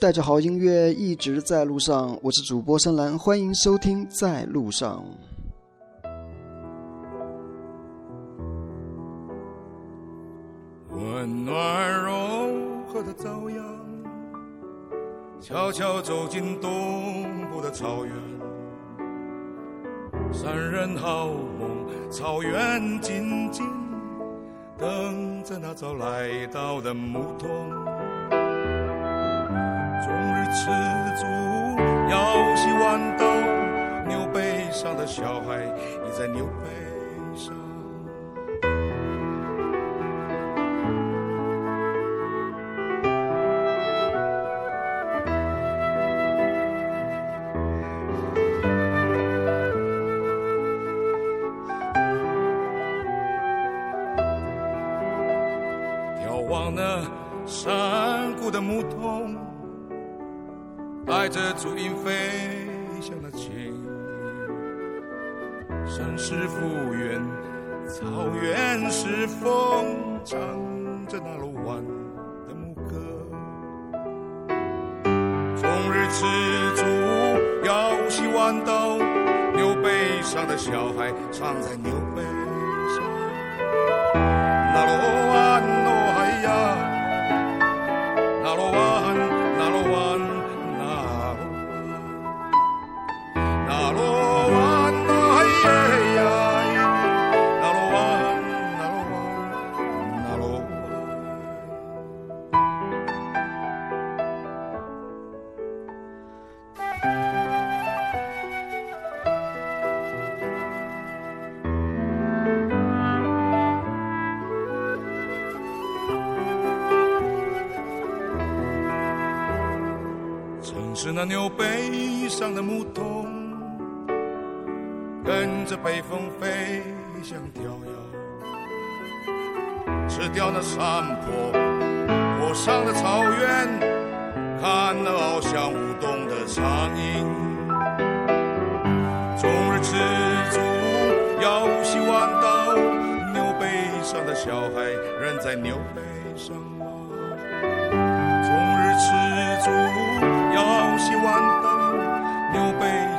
带着好音乐一直在路上，我是主播深蓝，欢迎收听在路上。温暖柔和的朝阳，悄悄走进东部的草原。男人好梦，草原静静等着那早来到的牧童。终日吃足，摇起豌豆，牛背上的小孩倚在牛背望那山谷的牧童，带着足音飞翔的琴，山是复原，草原是风，唱着那鲁湾的牧歌。终日吃足，摇起豌豆，牛背上的小孩藏在牛背牧童，跟着北风飞翔跳跃，吃掉那山坡坡上的草原，看那翱翔舞动的苍蝇。终日吃足，摇起豌豆，牛背上的小孩仍在牛背上吗？终日吃足，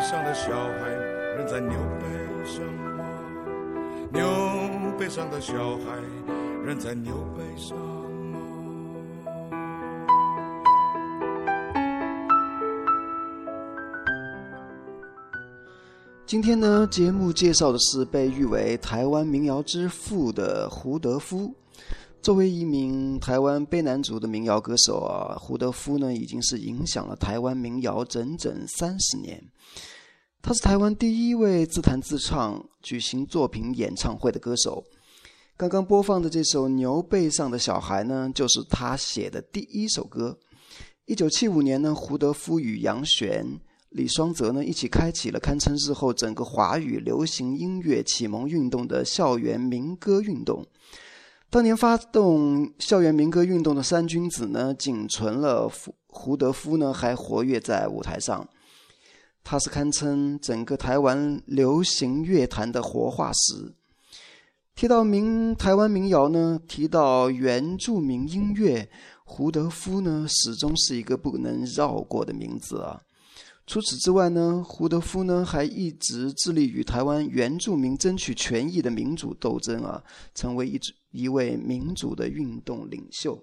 上的小孩仍在牛背上吗？牛背上的小孩仍在牛背上吗？今天呢，节目介绍的是被誉为台湾民谣之父的胡德夫。作为一名台湾卑南族的民谣歌手啊，胡德夫呢已经是影响了台湾民谣整整三十年。他是台湾第一位自弹自唱、举行作品演唱会的歌手。刚刚播放的这首《牛背上的小孩》呢，就是他写的第一首歌。一九七五年呢，胡德夫与杨璇、李双泽呢一起开启了堪称日后整个华语流行音乐启蒙运动的校园民歌运动。当年发动校园民歌运动的三君子呢，仅存了胡胡德夫呢还活跃在舞台上。他是堪称整个台湾流行乐坛的活化石。提到民台湾民谣呢，提到原住民音乐，胡德夫呢始终是一个不能绕过的名字啊。除此之外呢，胡德夫呢还一直致力于台湾原住民争取权益的民主斗争啊，成为一一位民主的运动领袖。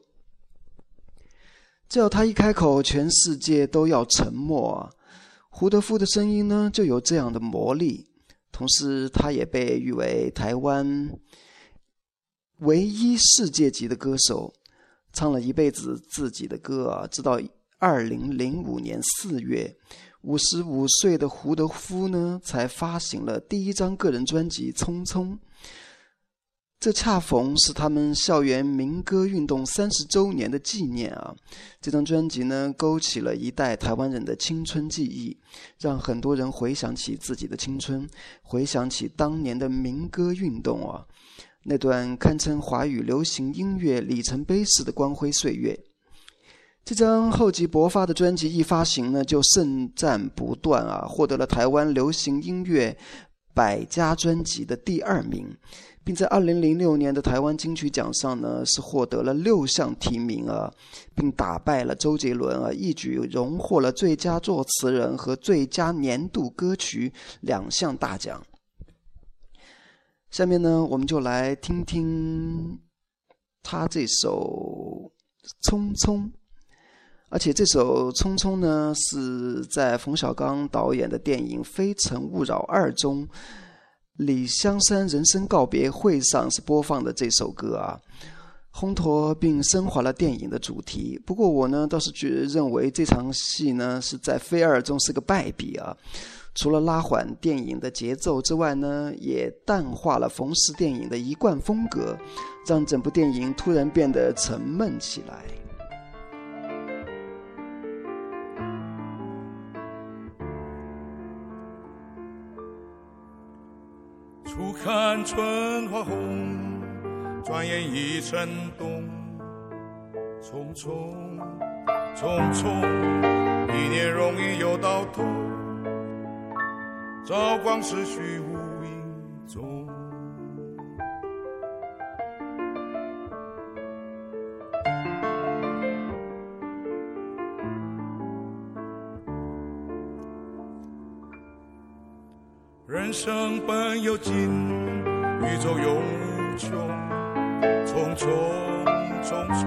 只要他一开口，全世界都要沉默啊。胡德夫的声音呢，就有这样的魔力。同时，他也被誉为台湾唯一世界级的歌手，唱了一辈子自己的歌啊，直到二零零五年四月，五十五岁的胡德夫呢，才发行了第一张个人专辑《匆匆》。这恰逢是他们校园民歌运动三十周年的纪念啊！这张专辑呢，勾起了一代台湾人的青春记忆，让很多人回想起自己的青春，回想起当年的民歌运动啊，那段堪称华语流行音乐里程碑式的光辉岁月。这张厚积薄发的专辑一发行呢，就盛赞不断啊，获得了台湾流行音乐百家专辑的第二名，并在二零零六年的台湾金曲奖上呢是获得了六项提名啊，并打败了周杰伦啊，一举荣获了最佳作词人和最佳年度歌曲两项大奖。下面呢，我们就来听听他这首《匆匆》。而且这首《匆匆》呢，是在冯小刚导演的电影《非诚勿扰二》中，李香山人生告别会上是播放的这首歌啊，烘托并升华了电影的主题。不过我呢，倒是觉认为这场戏呢是在《飞二》中是个败笔啊，除了拉缓电影的节奏之外呢，也淡化了冯氏电影的一贯风格，让整部电影突然变得沉闷起来。看春花红，转眼已成冬。匆匆匆匆，一年容易又到头。朝光逝去无影踪。人生本有尽，宇宙永无穷。匆匆匆匆，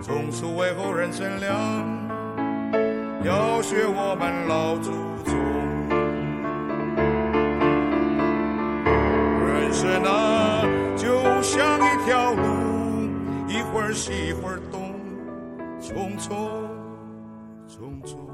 从此为后人乘凉，要学我们老祖宗。人生啊，就像一条路，一会儿西一会儿东，匆匆匆匆。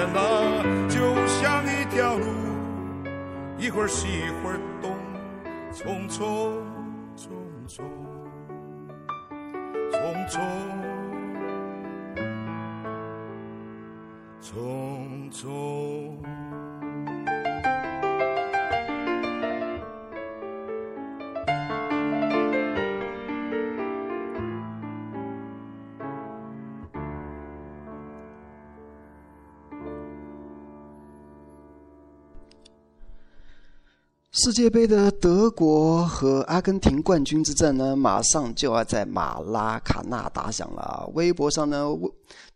人生啊，就像一条路，一会儿西一会儿东，匆匆匆匆，匆匆匆匆。世界杯的德国和阿根廷冠军之战呢，马上就要在马拉卡纳打响了。微博上呢，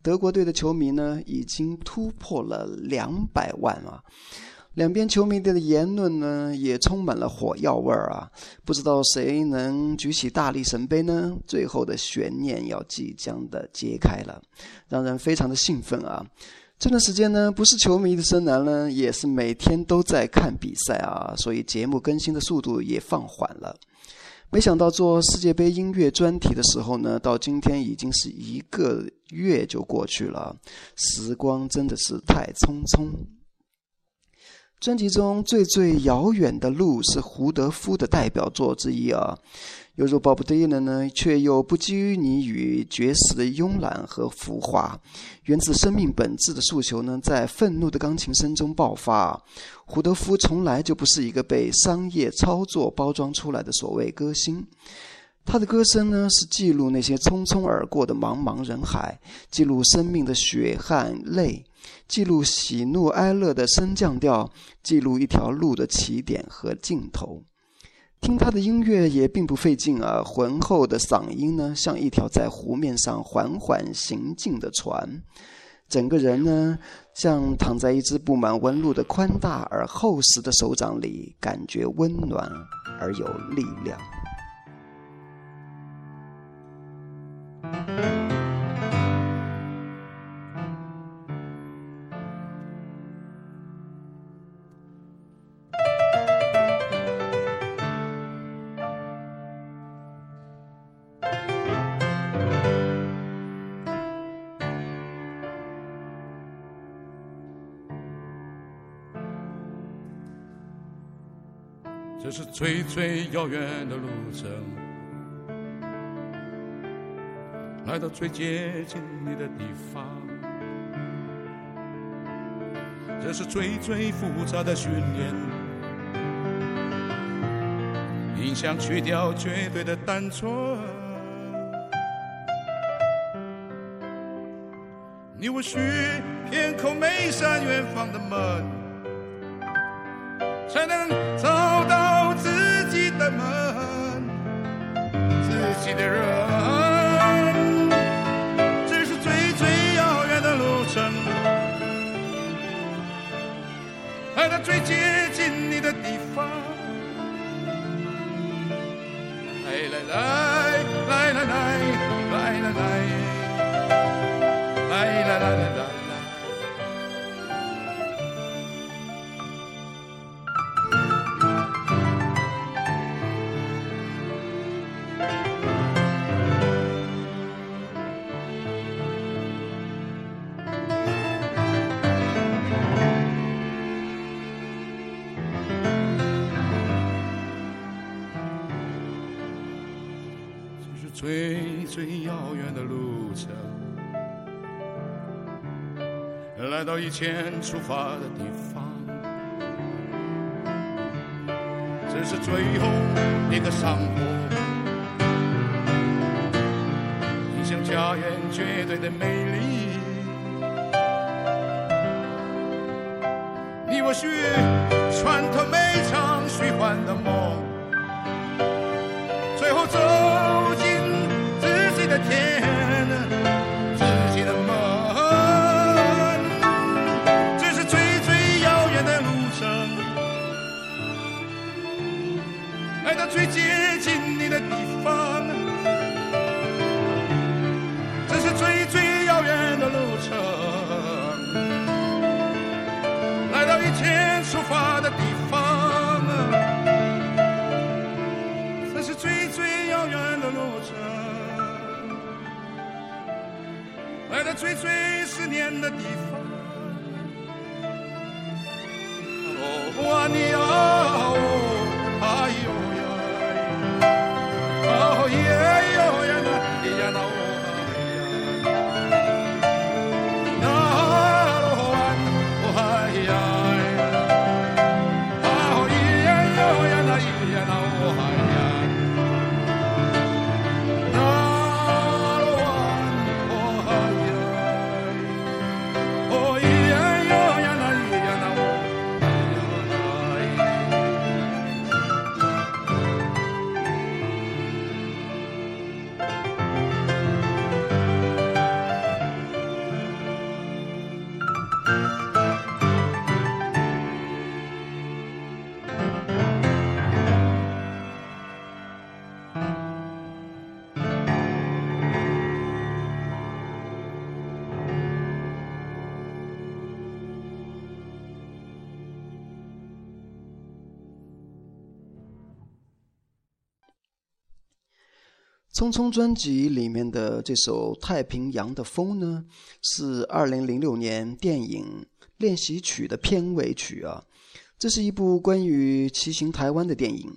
德国队的球迷呢已经突破了两百万啊！两边球迷的言论呢也充满了火药味儿啊！不知道谁能举起大力神杯呢？最后的悬念要即将的揭开了，让人非常的兴奋啊！这段时间呢，不是球迷的深蓝呢，也是每天都在看比赛啊，所以节目更新的速度也放缓了。没想到做世界杯音乐专题的时候呢，到今天已经是一个月就过去了，时光真的是太匆匆。专辑中最最遥远的路是胡德夫的代表作之一啊。犹如 Bob Dylan 呢，却又不拘泥于爵士的慵懒和浮华，源自生命本质的诉求呢，在愤怒的钢琴声中爆发。胡德夫从来就不是一个被商业操作包装出来的所谓歌星，他的歌声呢，是记录那些匆匆而过的茫茫人海，记录生命的血汗泪，记录喜怒哀乐的升降调，记录一条路的起点和尽头。听他的音乐也并不费劲啊，浑厚的嗓音呢，像一条在湖面上缓缓行进的船，整个人呢，像躺在一只布满纹路的宽大而厚实的手掌里，感觉温暖而有力量。是最最遥远的路程，来到最接近你的地方。这是最最复杂的训练，影响去掉绝对的单纯。你我需偏叩每扇远方的门，才能走自己的人。这是最最遥远的路程，来到最接近你的地方。来来来来回到以前出发的地方，这是最后一个山坡，影响家园绝对的美丽。你我需最接近你的地方。这是最最遥远的路程，来到以前出发的地方。这是最最遥远的路程，来到最最思念的地方。匆匆》专辑里面的这首《太平洋的风》呢，是二零零六年电影练习曲的片尾曲啊。这是一部关于骑行台湾的电影。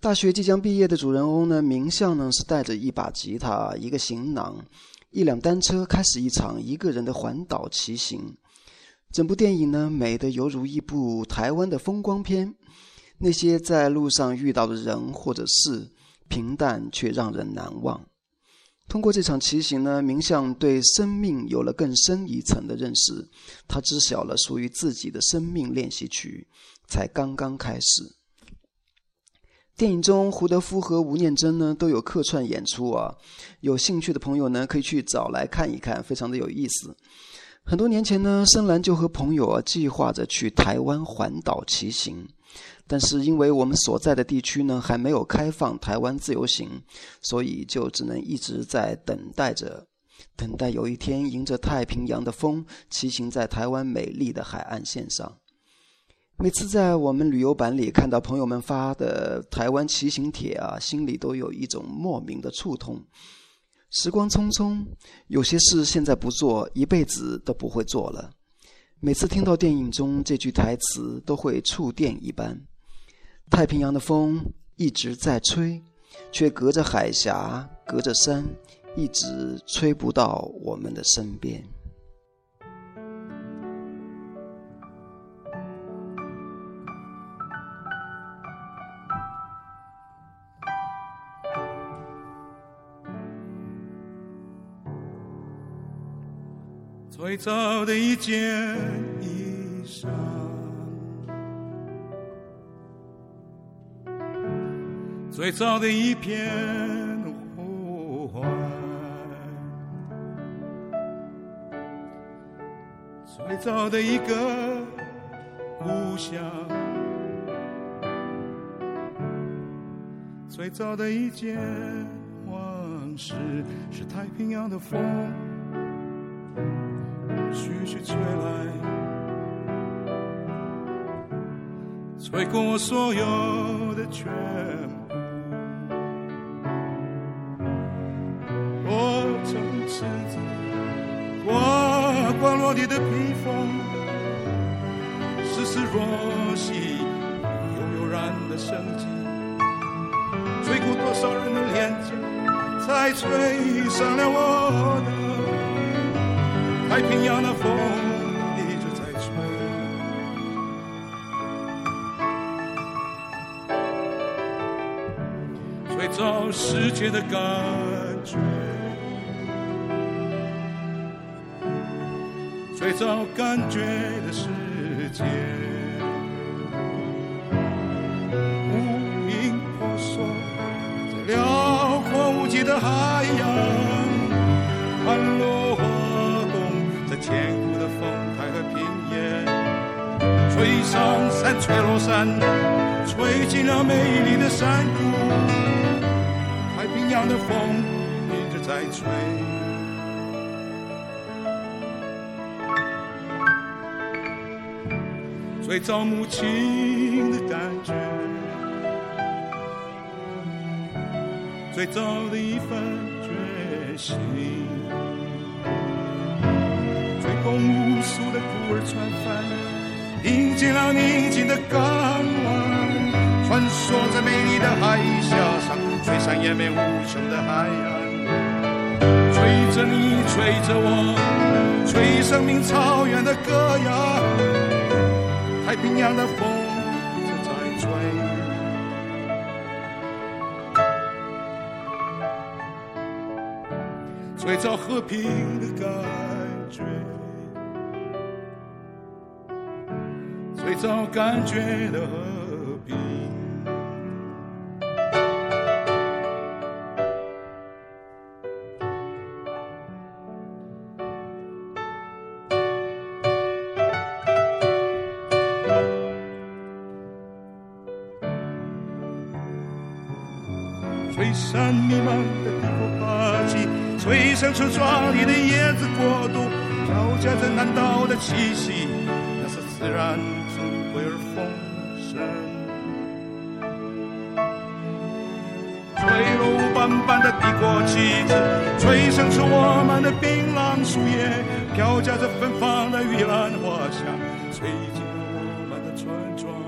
大学即将毕业的主人翁呢，明相呢是带着一把吉他、一个行囊、一辆单车，开始一场一个人的环岛骑行。整部电影呢，美得犹如一部台湾的风光片。那些在路上遇到的人或者事。平淡却让人难忘。通过这场骑行呢，明相对生命有了更深一层的认识。他知晓了属于自己的生命练习曲才刚刚开始。电影中，胡德夫和吴念真呢都有客串演出啊。有兴趣的朋友呢，可以去找来看一看，非常的有意思。很多年前呢，深蓝就和朋友啊计划着去台湾环岛骑行。但是因为我们所在的地区呢还没有开放台湾自由行，所以就只能一直在等待着，等待有一天迎着太平洋的风，骑行在台湾美丽的海岸线上。每次在我们旅游版里看到朋友们发的台湾骑行帖啊，心里都有一种莫名的触痛。时光匆匆，有些事现在不做，一辈子都不会做了。每次听到电影中这句台词，都会触电一般。太平洋的风一直在吹，却隔着海峡，隔着山，一直吹不到我们的身边。最早的一件衣裳，最早的一片呼唤，最早的一个故乡，最早的一件往事，是太平洋的风。徐徐吹来，吹过我所有的全部。你的披风，丝丝若细，悠悠然的生机，吹过多少人的脸颊，才吹上了我的。太平洋的风一直在吹，吹走世界的感最早感觉的世界，无影婆娑在辽阔无际的海洋，盘落。千古的风台和平原，吹上山，吹落山，吹进了美丽的山谷。太平洋的风一直在吹，最早母亲的感觉，最早的一份决心。无数的孤儿船帆，迎接了宁静的港湾，穿梭在美丽的海峡上，吹上延绵无穷的海岸。吹着你，吹着我，吹生命草原的歌谣。太平洋的风一直在吹，最早和平的感觉。最早感觉的你的叶子国度，飘夹着南岛的气息，那是自然。威而风声，吹落斑斑的帝国旗帜，吹响出我们的槟榔树叶，飘夹着芬芳的玉兰花香，吹进了我们的村庄。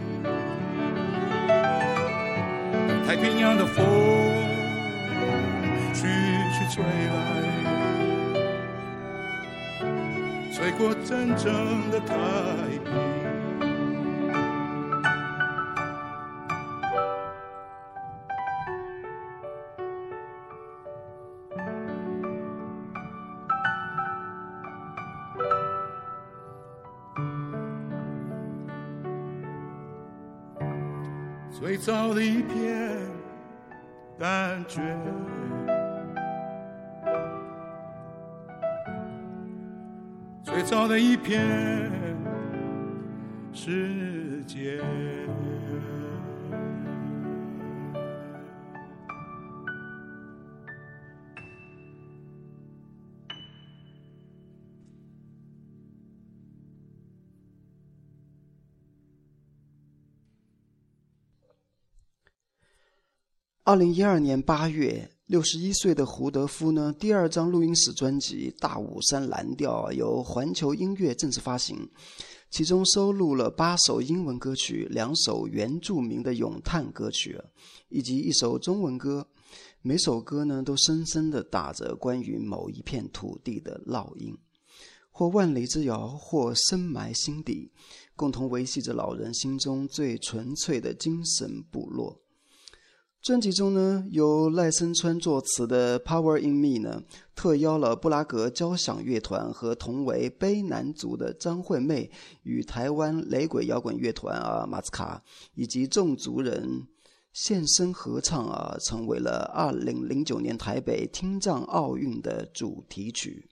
太平洋的风徐徐吹来，吹过真正的太平。最早的一片感觉，最早的一片世界。二零一二年八月，六十一岁的胡德夫呢，第二张录音室专辑《大武山蓝调》由环球音乐正式发行，其中收录了八首英文歌曲、两首原住民的咏叹歌曲，以及一首中文歌。每首歌呢，都深深的打着关于某一片土地的烙印，或万里之遥，或深埋心底，共同维系着老人心中最纯粹的精神部落。专辑中呢，由赖声川作词的《Power in Me》呢，特邀了布拉格交响乐团和同为卑南族的张惠妹与台湾雷鬼摇滚乐团啊马斯卡以及众族人现身合唱啊，成为了二零零九年台北听障奥运的主题曲。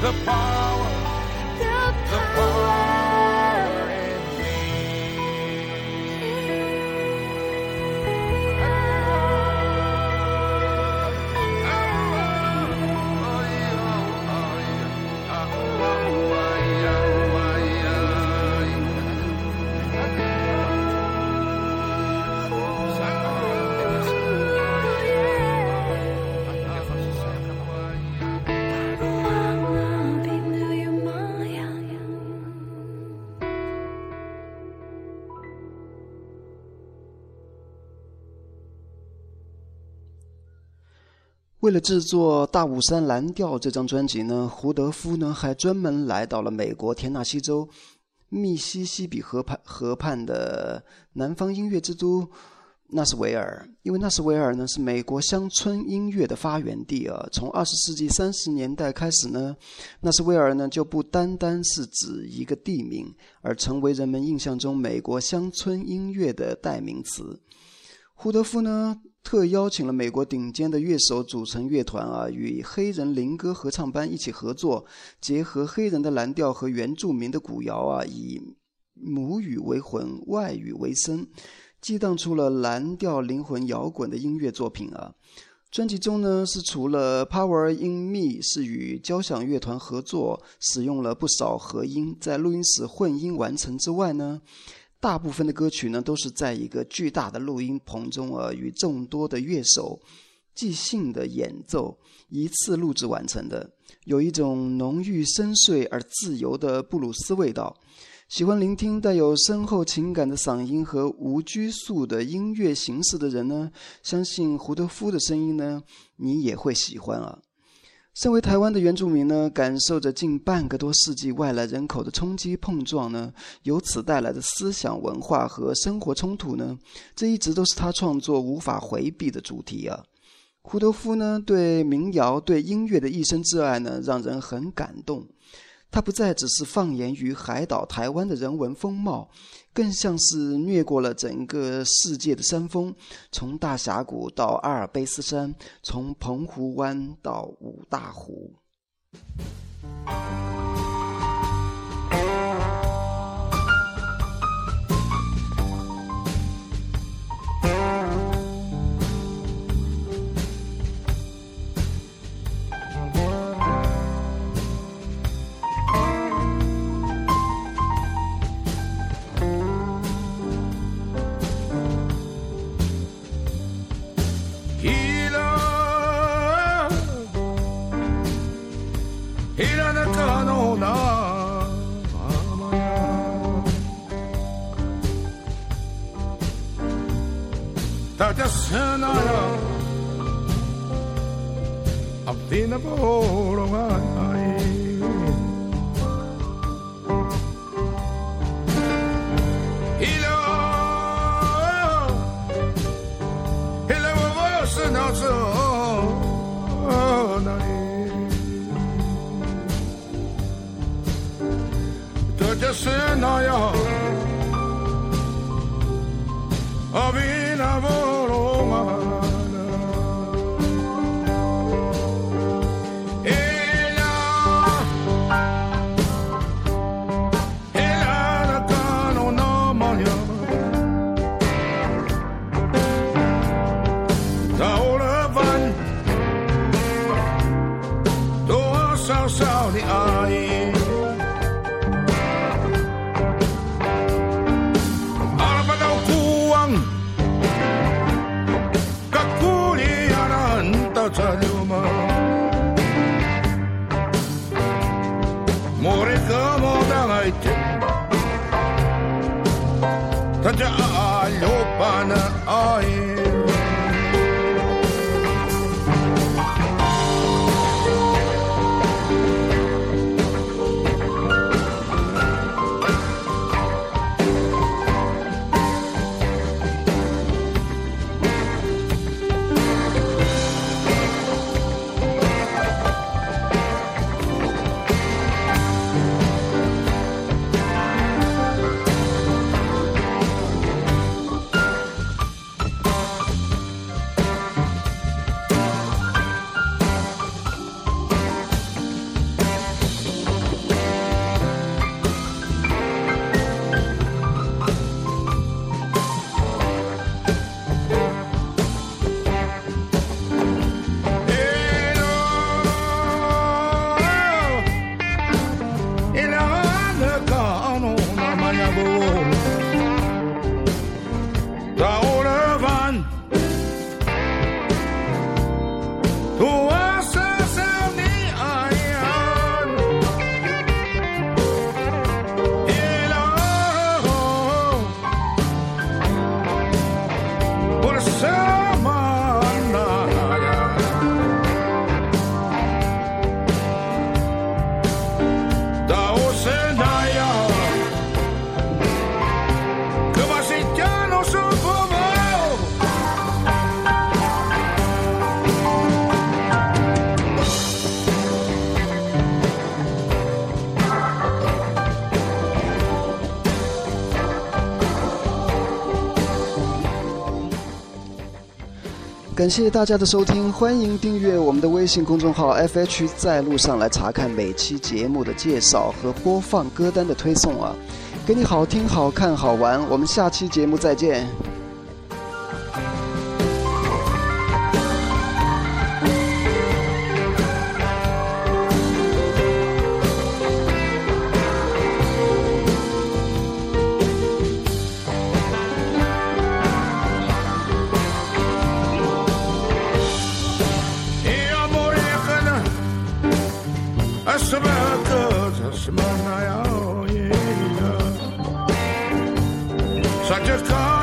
the part. 为了制作《大武山蓝调》这张专辑呢，胡德夫呢还专门来到了美国田纳西州密西西比河畔河畔的南方音乐之都。纳什维尔，因为纳什维尔呢是美国乡村音乐的发源地啊。从二十世纪三十年代开始呢，纳什维尔呢就不单单是指一个地名，而成为人们印象中美国乡村音乐的代名词。胡德夫呢特邀请了美国顶尖的乐手组成乐团啊，与黑人灵歌合唱班一起合作，结合黑人的蓝调和原住民的古谣啊，以母语为魂，外语为声。激荡出了蓝调灵魂摇滚的音乐作品啊！专辑中呢，是除了《Power in Me》是与交响乐团合作，使用了不少和音，在录音室混音完成之外呢，大部分的歌曲呢都是在一个巨大的录音棚中啊，与众多的乐手即兴的演奏，一次录制完成的，有一种浓郁深邃而自由的布鲁斯味道。喜欢聆听带有深厚情感的嗓音和无拘束的音乐形式的人呢，相信胡德夫的声音呢，你也会喜欢啊。身为台湾的原住民呢，感受着近半个多世纪外来人口的冲击碰撞呢，由此带来的思想文化和生活冲突呢，这一直都是他创作无法回避的主题啊。胡德夫呢，对民谣、对音乐的一生挚爱呢，让人很感动。它不再只是放眼于海岛台湾的人文风貌，更像是掠过了整个世界的山峰，从大峡谷到阿尔卑斯山，从澎湖湾到五大湖。sköna jag av. Dina vår och varg Oh, are in. 感谢大家的收听，欢迎订阅我们的微信公众号 FH 在路上来查看每期节目的介绍和播放歌单的推送啊，给你好听、好看、好玩。我们下期节目再见。just come.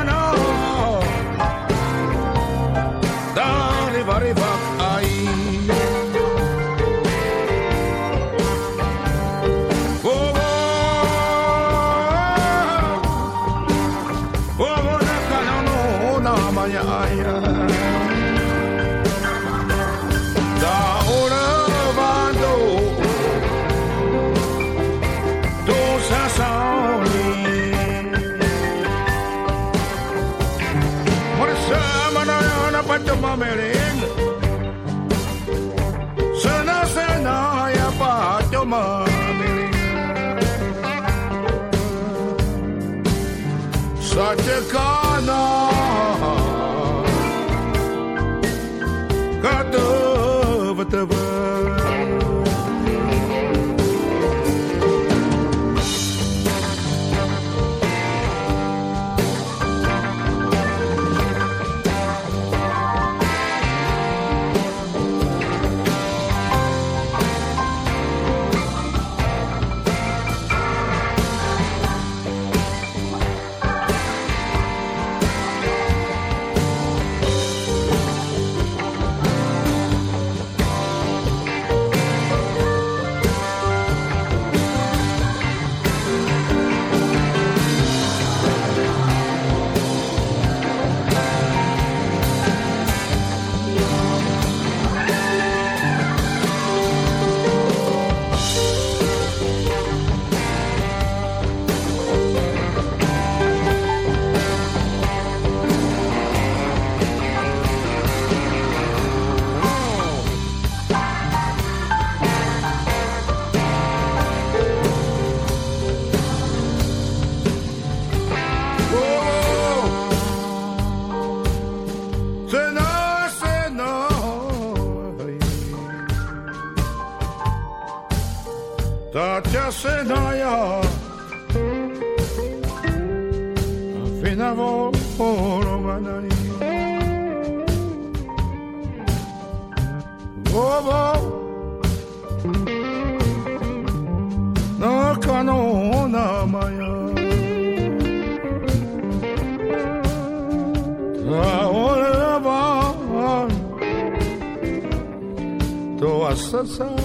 Americano sedaya Finavo oro manani. Bobo Naka no namaya Taoreba To asasa